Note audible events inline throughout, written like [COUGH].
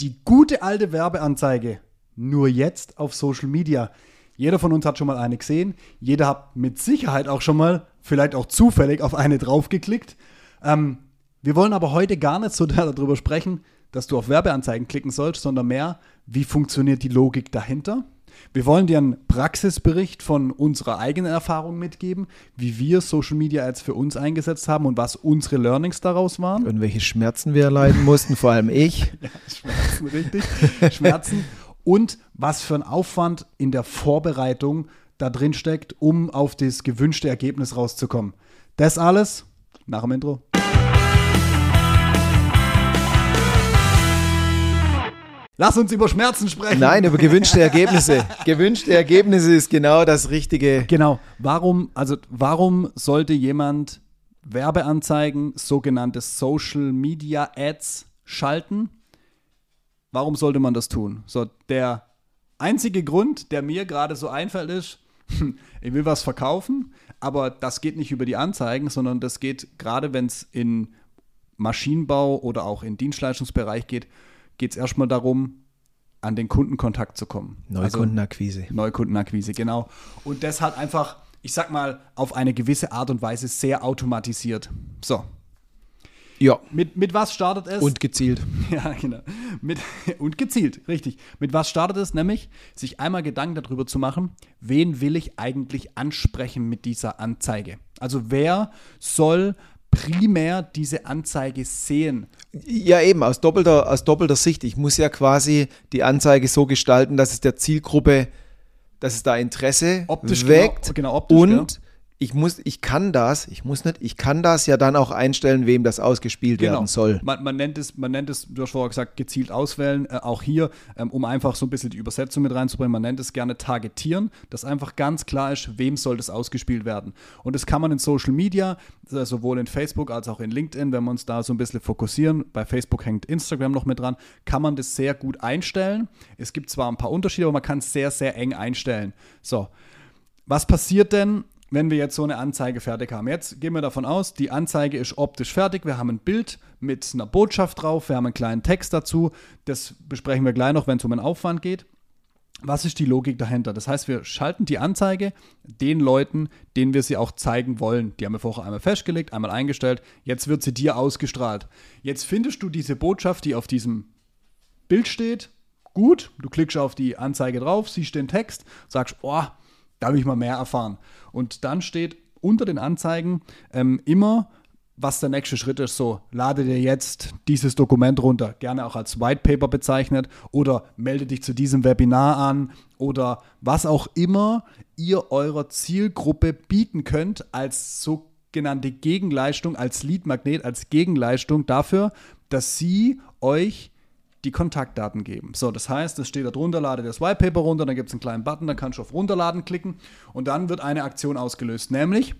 Die gute alte Werbeanzeige. Nur jetzt auf Social Media. Jeder von uns hat schon mal eine gesehen. Jeder hat mit Sicherheit auch schon mal, vielleicht auch zufällig, auf eine draufgeklickt. Ähm, wir wollen aber heute gar nicht so darüber sprechen, dass du auf Werbeanzeigen klicken sollst, sondern mehr, wie funktioniert die Logik dahinter. Wir wollen dir einen Praxisbericht von unserer eigenen Erfahrung mitgeben, wie wir Social Media Ads für uns eingesetzt haben und was unsere Learnings daraus waren. Und welche Schmerzen wir erleiden mussten, vor allem ich. [LAUGHS] ja, Schmerzen, richtig. Schmerzen. Und was für ein Aufwand in der Vorbereitung da drin steckt, um auf das gewünschte Ergebnis rauszukommen. Das alles nach dem Intro. Lass uns über Schmerzen sprechen. Nein, über gewünschte Ergebnisse. [LAUGHS] gewünschte Ergebnisse ist genau das Richtige. Genau. Warum, also warum sollte jemand Werbeanzeigen, sogenannte Social Media Ads schalten? Warum sollte man das tun? So, der einzige Grund, der mir gerade so einfällt, ist, [LAUGHS] ich will was verkaufen, aber das geht nicht über die Anzeigen, sondern das geht gerade, wenn es in Maschinenbau oder auch in Dienstleistungsbereich geht, geht es erstmal darum, an den Kundenkontakt zu kommen. Neukundenakquise. Also, Neukundenakquise, genau. Und das hat einfach, ich sag mal, auf eine gewisse Art und Weise sehr automatisiert. So. Ja. Mit, mit was startet es? Und gezielt. [LAUGHS] Ja, genau. Mit, und gezielt, richtig. Mit was startet es? Nämlich, sich einmal Gedanken darüber zu machen, wen will ich eigentlich ansprechen mit dieser Anzeige? Also wer soll primär diese Anzeige sehen. Ja, eben, aus doppelter, aus doppelter Sicht. Ich muss ja quasi die Anzeige so gestalten, dass es der Zielgruppe, dass es da Interesse optisch weckt genau, genau optisch, und genau ich muss, ich kann das, ich muss nicht, ich kann das ja dann auch einstellen, wem das ausgespielt genau. werden soll. Man, man, nennt es, man nennt es, du hast vorher gesagt, gezielt auswählen, äh, auch hier, ähm, um einfach so ein bisschen die Übersetzung mit reinzubringen, man nennt es gerne targetieren, dass einfach ganz klar ist, wem soll das ausgespielt werden. Und das kann man in Social Media, äh, sowohl in Facebook als auch in LinkedIn, wenn wir uns da so ein bisschen fokussieren, bei Facebook hängt Instagram noch mit dran, kann man das sehr gut einstellen. Es gibt zwar ein paar Unterschiede, aber man kann es sehr, sehr eng einstellen. So. Was passiert denn, wenn wir jetzt so eine Anzeige fertig haben. Jetzt gehen wir davon aus, die Anzeige ist optisch fertig. Wir haben ein Bild mit einer Botschaft drauf, wir haben einen kleinen Text dazu. Das besprechen wir gleich noch, wenn es um den Aufwand geht. Was ist die Logik dahinter? Das heißt, wir schalten die Anzeige den Leuten, denen wir sie auch zeigen wollen. Die haben wir vorher einmal festgelegt, einmal eingestellt. Jetzt wird sie dir ausgestrahlt. Jetzt findest du diese Botschaft, die auf diesem Bild steht, gut. Du klickst auf die Anzeige drauf, siehst den Text, sagst, oh, da will ich mal mehr erfahren. Und dann steht unter den Anzeigen ähm, immer, was der nächste Schritt ist. So, lade dir jetzt dieses Dokument runter, gerne auch als White Paper bezeichnet, oder melde dich zu diesem Webinar an oder was auch immer ihr eurer Zielgruppe bieten könnt als sogenannte Gegenleistung, als Leadmagnet, als Gegenleistung dafür, dass sie euch die Kontaktdaten geben. So, das heißt, es steht da drunter, lade das White Paper runter, dann gibt es einen kleinen Button, dann kannst du auf Runterladen klicken und dann wird eine Aktion ausgelöst, nämlich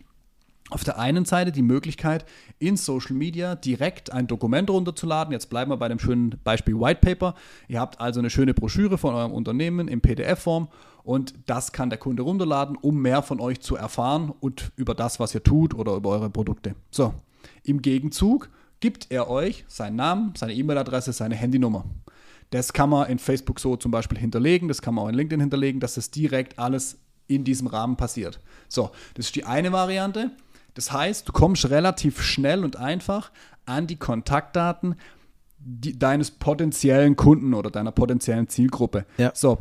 auf der einen Seite die Möglichkeit, in Social Media direkt ein Dokument runterzuladen. Jetzt bleiben wir bei dem schönen Beispiel White Paper. Ihr habt also eine schöne Broschüre von eurem Unternehmen in PDF-Form und das kann der Kunde runterladen, um mehr von euch zu erfahren und über das, was ihr tut oder über eure Produkte. So, im Gegenzug gibt er euch seinen Namen, seine E-Mail-Adresse, seine Handynummer. Das kann man in Facebook so zum Beispiel hinterlegen, das kann man auch in LinkedIn hinterlegen, dass das direkt alles in diesem Rahmen passiert. So, das ist die eine Variante. Das heißt, du kommst relativ schnell und einfach an die Kontaktdaten die, deines potenziellen Kunden oder deiner potenziellen Zielgruppe. Ja. So,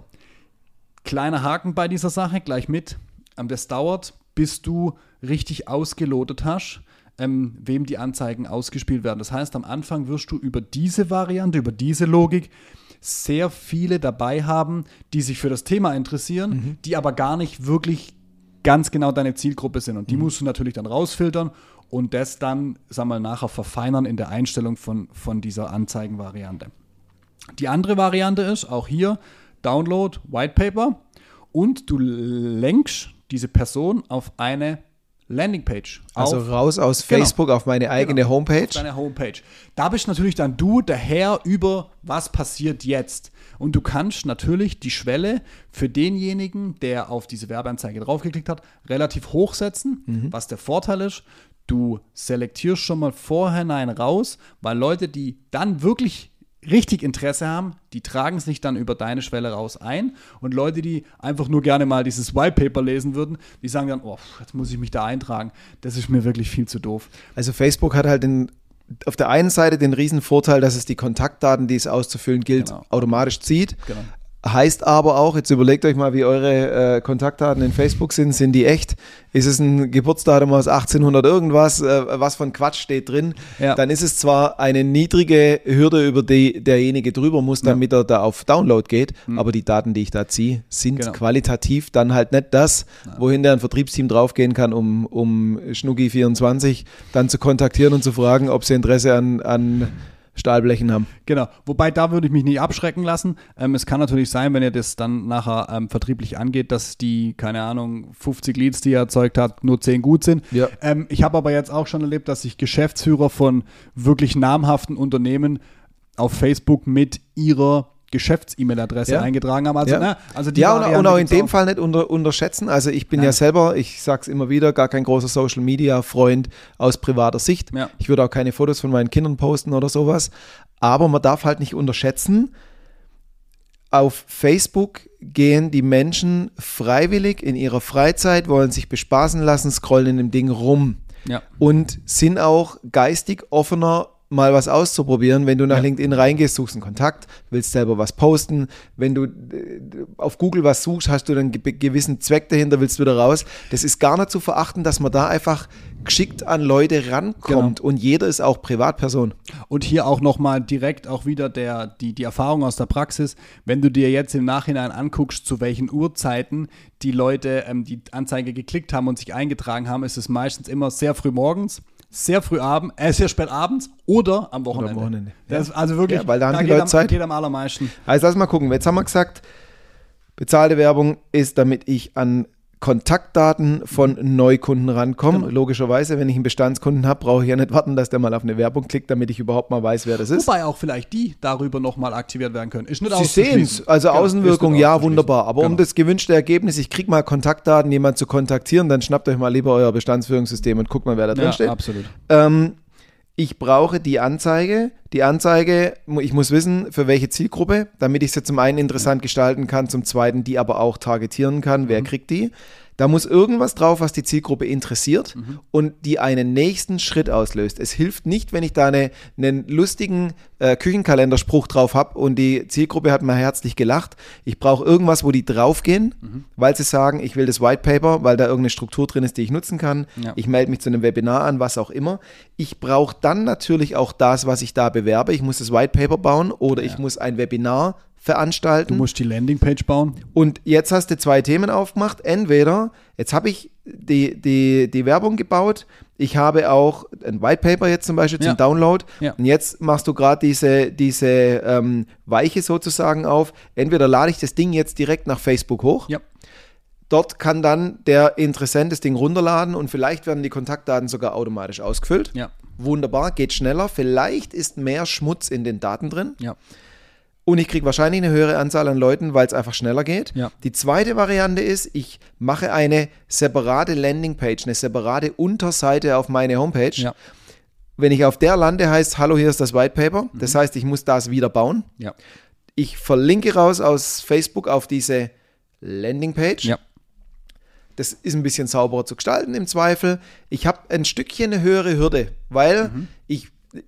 kleiner Haken bei dieser Sache, gleich mit. Ähm, das dauert, bis du richtig ausgelotet hast, ähm, wem die Anzeigen ausgespielt werden. Das heißt, am Anfang wirst du über diese Variante, über diese Logik sehr viele dabei haben, die sich für das Thema interessieren, mhm. die aber gar nicht wirklich ganz genau deine Zielgruppe sind. Und die mhm. musst du natürlich dann rausfiltern und das dann, sag mal, nachher verfeinern in der Einstellung von, von dieser Anzeigenvariante. Die andere Variante ist, auch hier, Download White Paper und du lenkst diese Person auf eine Landingpage. Also raus aus genau. Facebook auf meine eigene genau, Homepage. Auf deine Homepage. Da bist natürlich dann du der Herr über, was passiert jetzt. Und du kannst natürlich die Schwelle für denjenigen, der auf diese Werbeanzeige draufgeklickt hat, relativ hoch setzen. Mhm. Was der Vorteil ist, du selektierst schon mal vorhinein raus, weil Leute, die dann wirklich richtig Interesse haben, die tragen sich dann über deine Schwelle raus ein. Und Leute, die einfach nur gerne mal dieses Whitepaper lesen würden, die sagen dann, oh, jetzt muss ich mich da eintragen. Das ist mir wirklich viel zu doof. Also Facebook hat halt den, auf der einen Seite den riesen Vorteil, dass es die Kontaktdaten, die es auszufüllen gilt, genau. automatisch zieht. Genau. Heißt aber auch, jetzt überlegt euch mal, wie eure äh, Kontaktdaten in Facebook sind. Sind die echt? Ist es ein Geburtsdatum aus 1800 irgendwas? Äh, was von Quatsch steht drin? Ja. Dann ist es zwar eine niedrige Hürde, über die derjenige drüber muss, damit ja. er da auf Download geht. Mhm. Aber die Daten, die ich da ziehe, sind genau. qualitativ dann halt nicht das, wohin der ein Vertriebsteam draufgehen kann, um, um Schnucki24 dann zu kontaktieren und zu fragen, ob sie Interesse an, an Stahlblechen haben. Genau, wobei da würde ich mich nicht abschrecken lassen. Ähm, es kann natürlich sein, wenn ihr das dann nachher ähm, vertrieblich angeht, dass die, keine Ahnung, 50 Leads, die ihr erzeugt habt, nur 10 gut sind. Ja. Ähm, ich habe aber jetzt auch schon erlebt, dass sich Geschäftsführer von wirklich namhaften Unternehmen auf Facebook mit ihrer Geschäfts-E-Mail-Adresse ja. eingetragen haben. Also, ja, ne, also die ja und, und, auch in dem auch. Fall nicht unter, unterschätzen. Also ich bin ja, ja selber, ich sage es immer wieder, gar kein großer Social-Media-Freund aus privater Sicht. Ja. Ich würde auch keine Fotos von meinen Kindern posten oder sowas. Aber man darf halt nicht unterschätzen, auf Facebook gehen die Menschen freiwillig in ihrer Freizeit, wollen sich bespaßen lassen, scrollen in dem Ding rum. Ja. Und sind auch geistig offener mal was auszuprobieren. Wenn du nach ja. LinkedIn reingehst, suchst einen Kontakt, willst selber was posten. Wenn du äh, auf Google was suchst, hast du einen gewissen Zweck dahinter, willst wieder raus. Das ist gar nicht zu verachten, dass man da einfach geschickt an Leute rankommt genau. und jeder ist auch Privatperson. Und hier auch nochmal direkt auch wieder der, die, die Erfahrung aus der Praxis, wenn du dir jetzt im Nachhinein anguckst, zu welchen Uhrzeiten die Leute ähm, die Anzeige geklickt haben und sich eingetragen haben, ist es meistens immer sehr früh morgens sehr früh abends, äh, sehr spät abends oder am Wochenende. Oder am Wochenende. Das ist also wirklich, ja, weil da, haben da die Leute am, Zeit. geht am allermeisten. Also lass mal gucken. Jetzt haben wir gesagt, bezahlte Werbung ist, damit ich an Kontaktdaten von Neukunden rankommen. Genau. Logischerweise, wenn ich einen Bestandskunden habe, brauche ich ja nicht warten, dass der mal auf eine Werbung klickt, damit ich überhaupt mal weiß, wer das ist. Wobei auch vielleicht die darüber nochmal aktiviert werden können. Ist nicht Sie sehen es, also genau, Außenwirkung, ja, wunderbar. Aber genau. um das gewünschte Ergebnis, ich kriege mal Kontaktdaten, jemanden zu kontaktieren, dann schnappt euch mal lieber euer Bestandsführungssystem und guckt mal, wer da drin ja, steht. absolut. Ähm, ich brauche die Anzeige. Die Anzeige, ich muss wissen, für welche Zielgruppe, damit ich sie zum einen interessant gestalten kann, zum zweiten die aber auch targetieren kann. Wer mhm. kriegt die? Da muss irgendwas drauf, was die Zielgruppe interessiert mhm. und die einen nächsten Schritt auslöst. Es hilft nicht, wenn ich da eine, einen lustigen äh, Küchenkalenderspruch drauf habe und die Zielgruppe hat mal herzlich gelacht. Ich brauche irgendwas, wo die draufgehen, mhm. weil sie sagen, ich will das White Paper, weil da irgendeine Struktur drin ist, die ich nutzen kann. Ja. Ich melde mich zu einem Webinar an, was auch immer. Ich brauche dann natürlich auch das, was ich da bewerbe. Ich muss das White Paper bauen oder ja. ich muss ein Webinar veranstalten. Du musst die Landingpage bauen. Und jetzt hast du zwei Themen aufgemacht. Entweder, jetzt habe ich die, die, die Werbung gebaut, ich habe auch ein White Paper jetzt zum Beispiel zum ja. Download. Ja. Und jetzt machst du gerade diese, diese ähm, Weiche sozusagen auf. Entweder lade ich das Ding jetzt direkt nach Facebook hoch. Ja. Dort kann dann der Interessent das Ding runterladen und vielleicht werden die Kontaktdaten sogar automatisch ausgefüllt. Ja. Wunderbar, geht schneller. Vielleicht ist mehr Schmutz in den Daten drin. Ja. Und ich kriege wahrscheinlich eine höhere Anzahl an Leuten, weil es einfach schneller geht. Ja. Die zweite Variante ist, ich mache eine separate Landingpage, eine separate Unterseite auf meine Homepage. Ja. Wenn ich auf der lande, heißt, hallo, hier ist das White Paper. Mhm. Das heißt, ich muss das wieder bauen. Ja. Ich verlinke raus aus Facebook auf diese Landingpage. Ja. Das ist ein bisschen sauberer zu gestalten im Zweifel. Ich habe ein Stückchen eine höhere Hürde, weil mhm.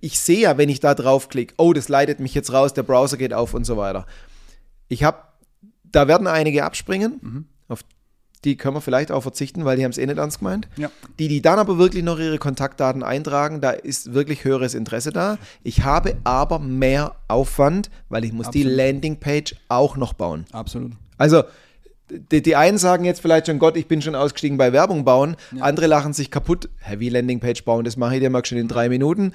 Ich sehe ja, wenn ich da draufklicke, oh, das leitet mich jetzt raus, der Browser geht auf und so weiter. Ich habe, da werden einige abspringen, mhm. auf die können wir vielleicht auch verzichten, weil die haben es eh nicht ernst gemeint. Ja. Die, die dann aber wirklich noch ihre Kontaktdaten eintragen, da ist wirklich höheres Interesse da. Ich habe aber mehr Aufwand, weil ich muss Absolut. die Landingpage auch noch bauen. Absolut. Also die, die, einen sagen jetzt vielleicht schon, Gott, ich bin schon ausgestiegen bei Werbung bauen. Ja. Andere lachen sich kaputt. Heavy Landingpage bauen, das mache ich dir mal schon in drei Minuten.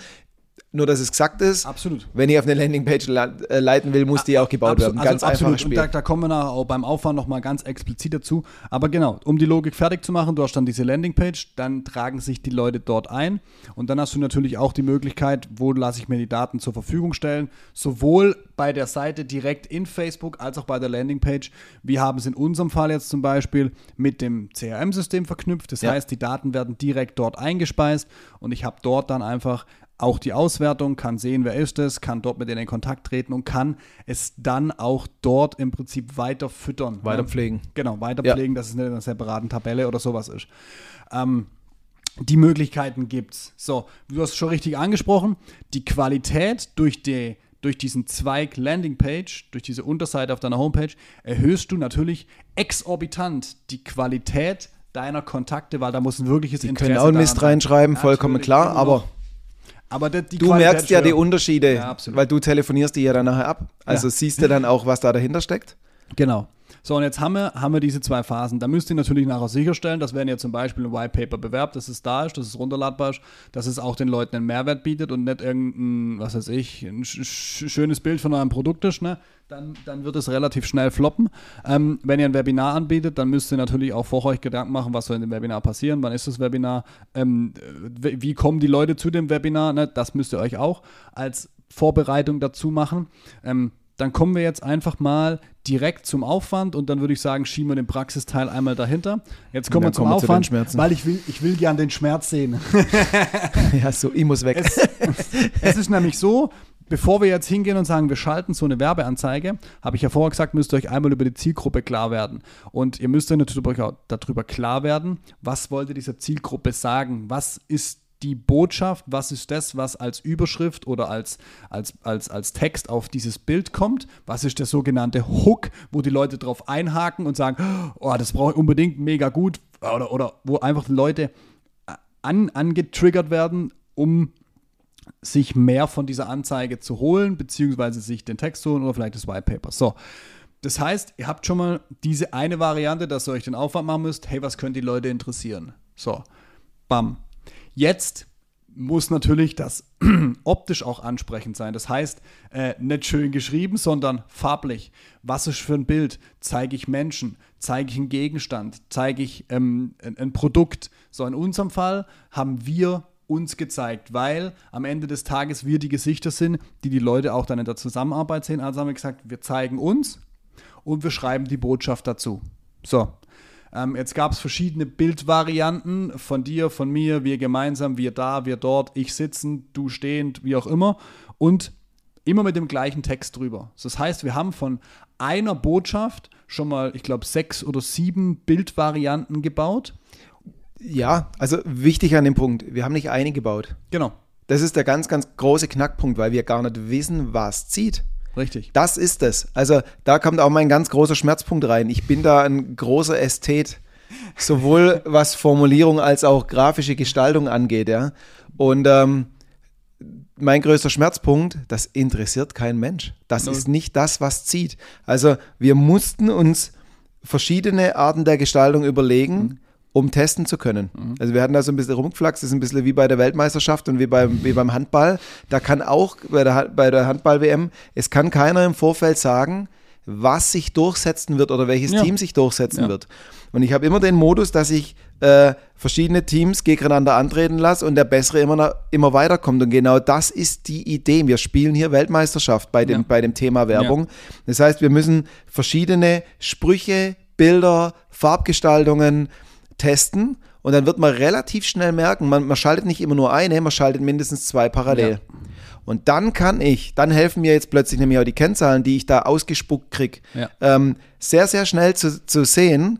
Nur, dass es gesagt ist. Absolut. Wenn ich auf eine Landingpage äh, leiten will, muss die auch gebaut Absolut, werden. Ganz also, absolut. Und da, da, kommen wir nachher auch beim Aufwand nochmal ganz explizit dazu. Aber genau, um die Logik fertig zu machen, du hast dann diese Landingpage, dann tragen sich die Leute dort ein. Und dann hast du natürlich auch die Möglichkeit, wo lasse ich mir die Daten zur Verfügung stellen. Sowohl bei der Seite direkt in Facebook als auch bei der Landingpage. Wir haben es in unserem Fall jetzt zum Beispiel mit dem CRM-System verknüpft. Das ja. heißt, die Daten werden direkt dort eingespeist und ich habe dort dann einfach auch die Auswertung, kann sehen, wer ist es, kann dort mit denen in Kontakt treten und kann es dann auch dort im Prinzip weiter füttern. Ne? Weiter pflegen. Genau, weiter pflegen, ja. dass es eine, eine separaten Tabelle oder sowas ist. Ähm, die Möglichkeiten gibt es. So, du hast schon richtig angesprochen, die Qualität durch die durch diesen Zweig Landingpage, durch diese Unterseite auf deiner Homepage, erhöhst du natürlich exorbitant die Qualität deiner Kontakte, weil da muss ein wirkliches die Interesse können auch Mist reinschreiben, vollkommen klar, aber aber die du Qualität merkst ja die Unterschiede, ja, weil du telefonierst die ja dann nachher ab. Also ja. siehst du dann auch, was da dahinter steckt. Genau. So, und jetzt haben wir, haben wir diese zwei Phasen. Da müsst ihr natürlich nachher sicherstellen, dass wenn ihr zum Beispiel ein White Paper bewerbt, dass es da ist, dass es runterladbar ist, dass es auch den Leuten einen Mehrwert bietet und nicht irgendein, was weiß ich, ein sch schönes Bild von eurem Produkt ist, ne? Dann, dann wird es relativ schnell floppen. Ähm, wenn ihr ein Webinar anbietet, dann müsst ihr natürlich auch vor euch Gedanken machen, was soll in dem Webinar passieren, wann ist das Webinar, ähm, wie kommen die Leute zu dem Webinar, ne? das müsst ihr euch auch als Vorbereitung dazu machen. Ähm, dann kommen wir jetzt einfach mal direkt zum Aufwand und dann würde ich sagen, schieben wir den Praxisteil einmal dahinter. Jetzt kommen wir zum kommen Aufwand, zu weil ich will, ich will gern den Schmerz sehen. [LAUGHS] [LAUGHS] ja, so, ich muss weg. Es, es ist nämlich so, bevor wir jetzt hingehen und sagen, wir schalten so eine Werbeanzeige, habe ich ja vorher gesagt, müsst ihr euch einmal über die Zielgruppe klar werden. Und ihr müsst euch natürlich darüber klar werden, was wollte diese Zielgruppe sagen? Was ist die Botschaft, was ist das, was als Überschrift oder als, als, als, als Text auf dieses Bild kommt, was ist der sogenannte Hook, wo die Leute drauf einhaken und sagen, oh, das brauche ich unbedingt, mega gut, oder, oder wo einfach Leute an, angetriggert werden, um sich mehr von dieser Anzeige zu holen, beziehungsweise sich den Text zu holen oder vielleicht das White Paper. So. Das heißt, ihr habt schon mal diese eine Variante, dass ihr euch den Aufwand machen müsst, hey, was können die Leute interessieren? So, bam. Jetzt muss natürlich das [CLEARS THROAT] optisch auch ansprechend sein. Das heißt, äh, nicht schön geschrieben, sondern farblich. Was ist für ein Bild? Zeige ich Menschen? Zeige ich einen Gegenstand? Zeige ich ähm, ein, ein Produkt? So in unserem Fall haben wir uns gezeigt, weil am Ende des Tages wir die Gesichter sind, die die Leute auch dann in der Zusammenarbeit sehen. Also haben wir gesagt, wir zeigen uns und wir schreiben die Botschaft dazu. So, ähm, jetzt gab es verschiedene Bildvarianten von dir, von mir, wir gemeinsam, wir da, wir dort, ich sitzend, du stehend, wie auch immer. Und immer mit dem gleichen Text drüber. Das heißt, wir haben von einer Botschaft schon mal, ich glaube, sechs oder sieben Bildvarianten gebaut. Ja, also wichtig an dem Punkt, wir haben nicht eine gebaut. Genau. Das ist der ganz, ganz große Knackpunkt, weil wir gar nicht wissen, was zieht. Richtig. Das ist es. Also da kommt auch mein ganz großer Schmerzpunkt rein. Ich bin da ein großer Ästhet, sowohl [LAUGHS] was Formulierung als auch grafische Gestaltung angeht. Ja. Und ähm, mein größter Schmerzpunkt, das interessiert kein Mensch. Das no. ist nicht das, was zieht. Also wir mussten uns verschiedene Arten der Gestaltung überlegen. Mhm um testen zu können. Mhm. Also wir hatten da so ein bisschen rumgeflaxt, das ist ein bisschen wie bei der Weltmeisterschaft und wie beim, wie beim Handball. Da kann auch bei der, bei der Handball-WM, es kann keiner im Vorfeld sagen, was sich durchsetzen wird oder welches ja. Team sich durchsetzen ja. wird. Und ich habe immer den Modus, dass ich äh, verschiedene Teams gegeneinander antreten lasse und der Bessere immer, immer weiterkommt. Und genau das ist die Idee. Wir spielen hier Weltmeisterschaft bei dem, ja. bei dem Thema Werbung. Das heißt, wir müssen verschiedene Sprüche, Bilder, Farbgestaltungen, testen und dann wird man relativ schnell merken, man, man schaltet nicht immer nur eine, man schaltet mindestens zwei parallel. Ja. Und dann kann ich, dann helfen mir jetzt plötzlich nämlich auch die Kennzahlen, die ich da ausgespuckt kriege, ja. ähm, sehr, sehr schnell zu, zu sehen,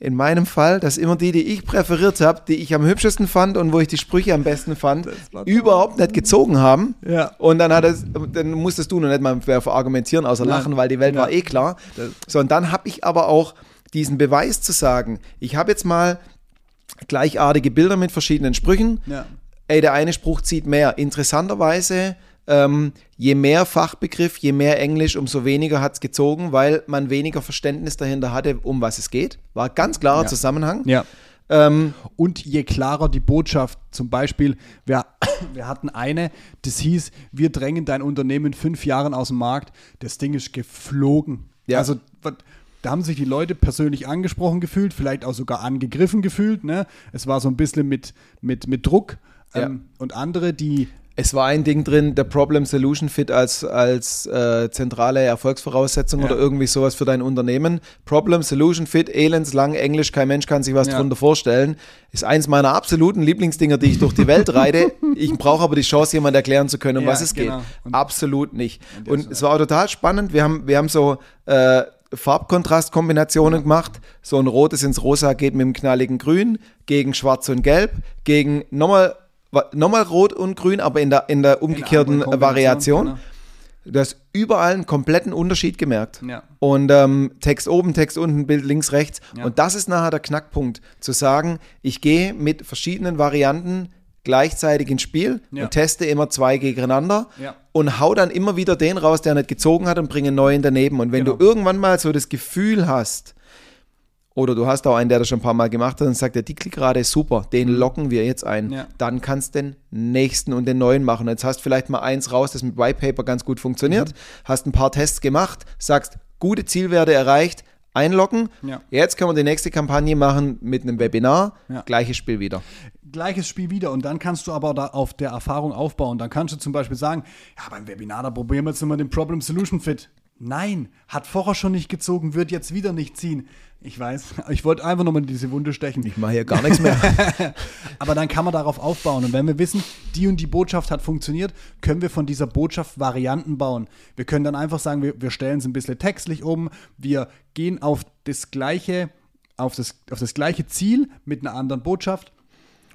in meinem Fall, dass immer die, die ich präferiert habe, die ich am hübschesten fand und wo ich die Sprüche am besten fand, überhaupt nicht gezogen haben. Ja. Und dann hat es, dann musstest du noch nicht mal argumentieren, außer Nein. lachen, weil die Welt ja. war eh klar. So, und dann habe ich aber auch diesen Beweis zu sagen, ich habe jetzt mal gleichartige Bilder mit verschiedenen Sprüchen. Ja. Ey, der eine Spruch zieht mehr. Interessanterweise, ähm, je mehr Fachbegriff, je mehr Englisch, umso weniger hat es gezogen, weil man weniger Verständnis dahinter hatte, um was es geht. War ganz klarer ja. Zusammenhang. Ja. Ähm, und je klarer die Botschaft, zum Beispiel, wir, [COUGHS] wir hatten eine, das hieß, wir drängen dein Unternehmen in fünf Jahren aus dem Markt. Das Ding ist geflogen. Ja. Also, da haben sich die Leute persönlich angesprochen gefühlt, vielleicht auch sogar angegriffen gefühlt. Ne? Es war so ein bisschen mit, mit, mit Druck. Ja. Ähm, und andere, die Es war ein Ding drin, der Problem Solution Fit als, als äh, zentrale Erfolgsvoraussetzung ja. oder irgendwie sowas für dein Unternehmen. Problem Solution Fit, elendslang, Englisch, kein Mensch kann sich was ja. darunter vorstellen. Ist eins meiner absoluten Lieblingsdinger, die ich durch die Welt reite. [LAUGHS] ich brauche aber die Chance, jemand erklären zu können, um ja, was es genau. geht. Und Absolut nicht. Und es war total spannend. Wir haben, wir haben so äh, Farbkontrastkombinationen gemacht. So ein rotes ins Rosa geht mit dem knalligen Grün, gegen Schwarz und Gelb, gegen nochmal nochmal rot und grün, aber in der, in der umgekehrten in Variation. Genau. Du hast überall einen kompletten Unterschied gemerkt. Ja. Und ähm, Text oben, Text unten, Bild links, rechts. Ja. Und das ist nachher der Knackpunkt, zu sagen, ich gehe mit verschiedenen Varianten gleichzeitig ins Spiel ja. und teste immer zwei gegeneinander ja. und hau dann immer wieder den raus, der nicht gezogen hat und bringe einen neuen daneben. Und wenn genau. du irgendwann mal so das Gefühl hast, oder du hast auch einen, der das schon ein paar Mal gemacht hat und sagt, der die Klickrate ist super, den mhm. locken wir jetzt ein. Ja. Dann kannst du den nächsten und den neuen machen. Jetzt hast du vielleicht mal eins raus, das mit White Paper ganz gut funktioniert, mhm. hast ein paar Tests gemacht, sagst, gute Zielwerte erreicht, einloggen. Ja. Jetzt können wir die nächste Kampagne machen mit einem Webinar, ja. gleiches Spiel wieder gleiches Spiel wieder und dann kannst du aber da auf der Erfahrung aufbauen. Dann kannst du zum Beispiel sagen, ja, beim Webinar, da probieren wir jetzt immer den Problem Solution Fit. Nein, hat vorher schon nicht gezogen, wird jetzt wieder nicht ziehen. Ich weiß, ich wollte einfach nochmal in diese Wunde stechen. Ich mache hier gar nichts mehr. [LAUGHS] Aber dann kann man darauf aufbauen. Und wenn wir wissen, die und die Botschaft hat funktioniert, können wir von dieser Botschaft Varianten bauen. Wir können dann einfach sagen, wir, wir stellen es ein bisschen textlich um, wir gehen auf das gleiche, auf das, auf das gleiche Ziel mit einer anderen Botschaft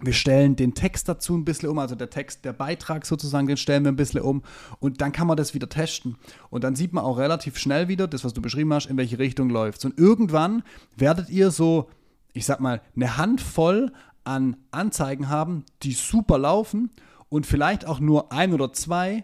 wir stellen den Text dazu ein bisschen um, also der Text, der Beitrag sozusagen, den stellen wir ein bisschen um und dann kann man das wieder testen. Und dann sieht man auch relativ schnell wieder, das, was du beschrieben hast, in welche Richtung läuft. Und irgendwann werdet ihr so, ich sag mal, eine Handvoll an Anzeigen haben, die super laufen und vielleicht auch nur ein oder zwei,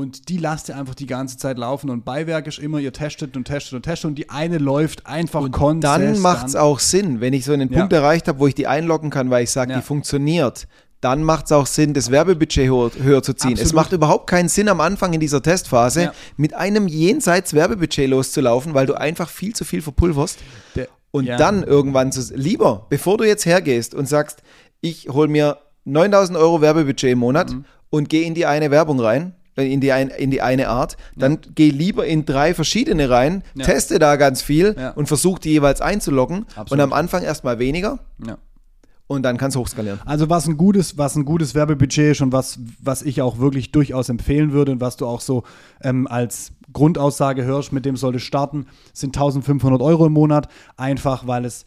und die lasst ihr einfach die ganze Zeit laufen und Beiwerk ist immer, ihr testet und testet und testet und die eine läuft einfach und konstant. Dann macht es auch Sinn, wenn ich so einen Punkt ja. erreicht habe, wo ich die einloggen kann, weil ich sage, ja. die funktioniert, dann macht es auch Sinn, das Werbebudget höher, höher zu ziehen. Absolut. Es macht überhaupt keinen Sinn am Anfang in dieser Testphase ja. mit einem jenseits Werbebudget loszulaufen, weil du einfach viel zu viel verpulverst. Der, und dann irgendwann zu, lieber, bevor du jetzt hergehst und sagst, ich hole mir 9000 Euro Werbebudget im Monat mhm. und gehe in die eine Werbung rein, in die, ein, in die eine Art, dann ja. geh lieber in drei verschiedene rein, ja. teste da ganz viel ja. und versuch die jeweils einzuloggen Absolut. und am Anfang erstmal weniger. Und dann kannst du hochskalieren. Also was ein gutes, was ein gutes Werbebudget ist und was, was ich auch wirklich durchaus empfehlen würde und was du auch so ähm, als Grundaussage hörst, mit dem solltest starten, sind 1500 Euro im Monat. Einfach weil es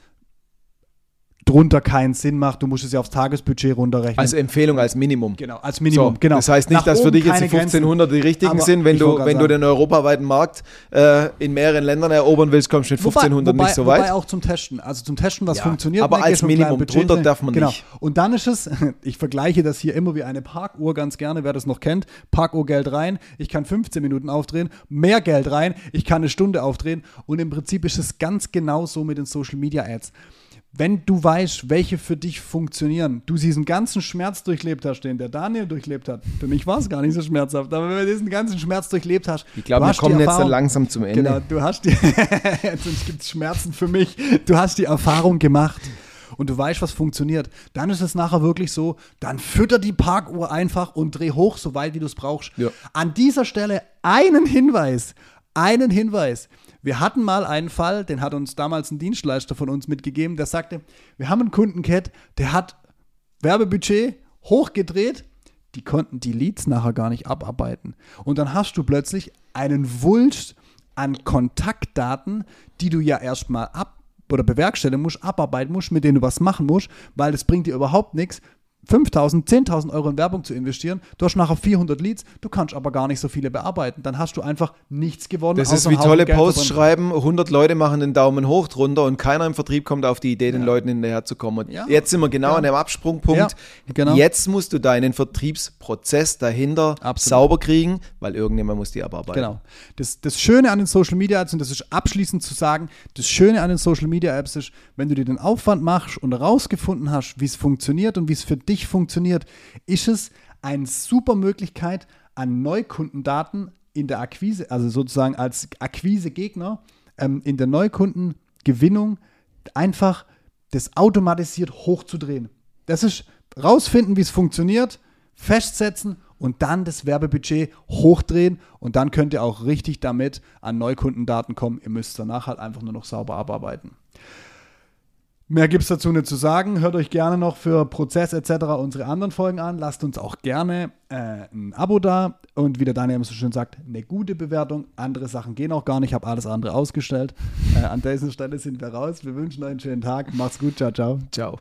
drunter keinen Sinn macht. Du musst es ja aufs Tagesbudget runterrechnen. Also Empfehlung als Minimum. Genau, als Minimum, so, genau. Das heißt nicht, Nach dass für dich jetzt die 1500 Grenzen. die richtigen sind. Wenn du, wenn du den europaweiten Markt äh, in mehreren Ländern erobern willst, kommst du mit 1500 wobei, nicht so weit. Wobei auch zum Testen. Also zum Testen, was ja, funktioniert. Aber als Minimum, drunter darf man genau. nicht. Und dann ist es, [LAUGHS] ich vergleiche das hier immer wie eine Parkuhr ganz gerne, wer das noch kennt. Parkuhr Geld rein, ich kann 15 Minuten aufdrehen, mehr Geld rein, ich kann eine Stunde aufdrehen. Und im Prinzip ist es ganz genau so mit den Social Media Ads wenn du weißt, welche für dich funktionieren, du diesen ganzen Schmerz durchlebt hast, den der Daniel durchlebt hat. Für mich war es gar nicht so schmerzhaft, aber wenn du diesen ganzen Schmerz durchlebt hast. Ich glaube, wir kommen jetzt langsam zum Ende. Genau, du hast die, [LAUGHS] sonst gibt es Schmerzen für mich. Du hast die Erfahrung gemacht und du weißt, was funktioniert, dann ist es nachher wirklich so, dann fütter die Parkuhr einfach und dreh hoch, so weit wie du es brauchst. Ja. An dieser Stelle einen Hinweis, einen Hinweis. Wir hatten mal einen Fall, den hat uns damals ein Dienstleister von uns mitgegeben, der sagte, wir haben einen Kundencat, der hat Werbebudget hochgedreht, die konnten die Leads nachher gar nicht abarbeiten. Und dann hast du plötzlich einen Wulst an Kontaktdaten, die du ja erstmal ab oder bewerkstelligen musst, abarbeiten musst, mit denen du was machen musst, weil das bringt dir überhaupt nichts, 5.000, 10.000 Euro in Werbung zu investieren, du hast nachher 400 Leads, du kannst aber gar nicht so viele bearbeiten. Dann hast du einfach nichts gewonnen. Das ist wie tolle Posts schreiben, 100 Leute machen den Daumen hoch drunter und keiner im Vertrieb kommt auf die Idee, den Leuten hinterherzukommen. Ja. jetzt sind wir genau ja. an dem Absprungpunkt. Ja, genau. Jetzt musst du deinen Vertriebsprozess dahinter Absolut. sauber kriegen, weil irgendjemand muss die abarbeiten. Genau. Das, das Schöne an den Social Media Apps, und das ist abschließend zu sagen, das Schöne an den Social Media Apps ist, wenn du dir den Aufwand machst und herausgefunden hast, wie es funktioniert und wie es für dich dich funktioniert, ist es eine super Möglichkeit, an Neukundendaten in der Akquise, also sozusagen als Akquisegegner ähm, in der Neukundengewinnung einfach das automatisiert hochzudrehen. Das ist rausfinden, wie es funktioniert, festsetzen und dann das Werbebudget hochdrehen und dann könnt ihr auch richtig damit an Neukundendaten kommen. Ihr müsst danach halt einfach nur noch sauber abarbeiten. Mehr gibt es dazu nicht zu sagen. Hört euch gerne noch für Prozess etc. unsere anderen Folgen an. Lasst uns auch gerne äh, ein Abo da. Und wie der Daniel so schön sagt, eine gute Bewertung. Andere Sachen gehen auch gar nicht. Ich habe alles andere ausgestellt. Äh, an dieser Stelle sind wir raus. Wir wünschen euch einen schönen Tag. Macht's gut. Ciao, ciao. Ciao.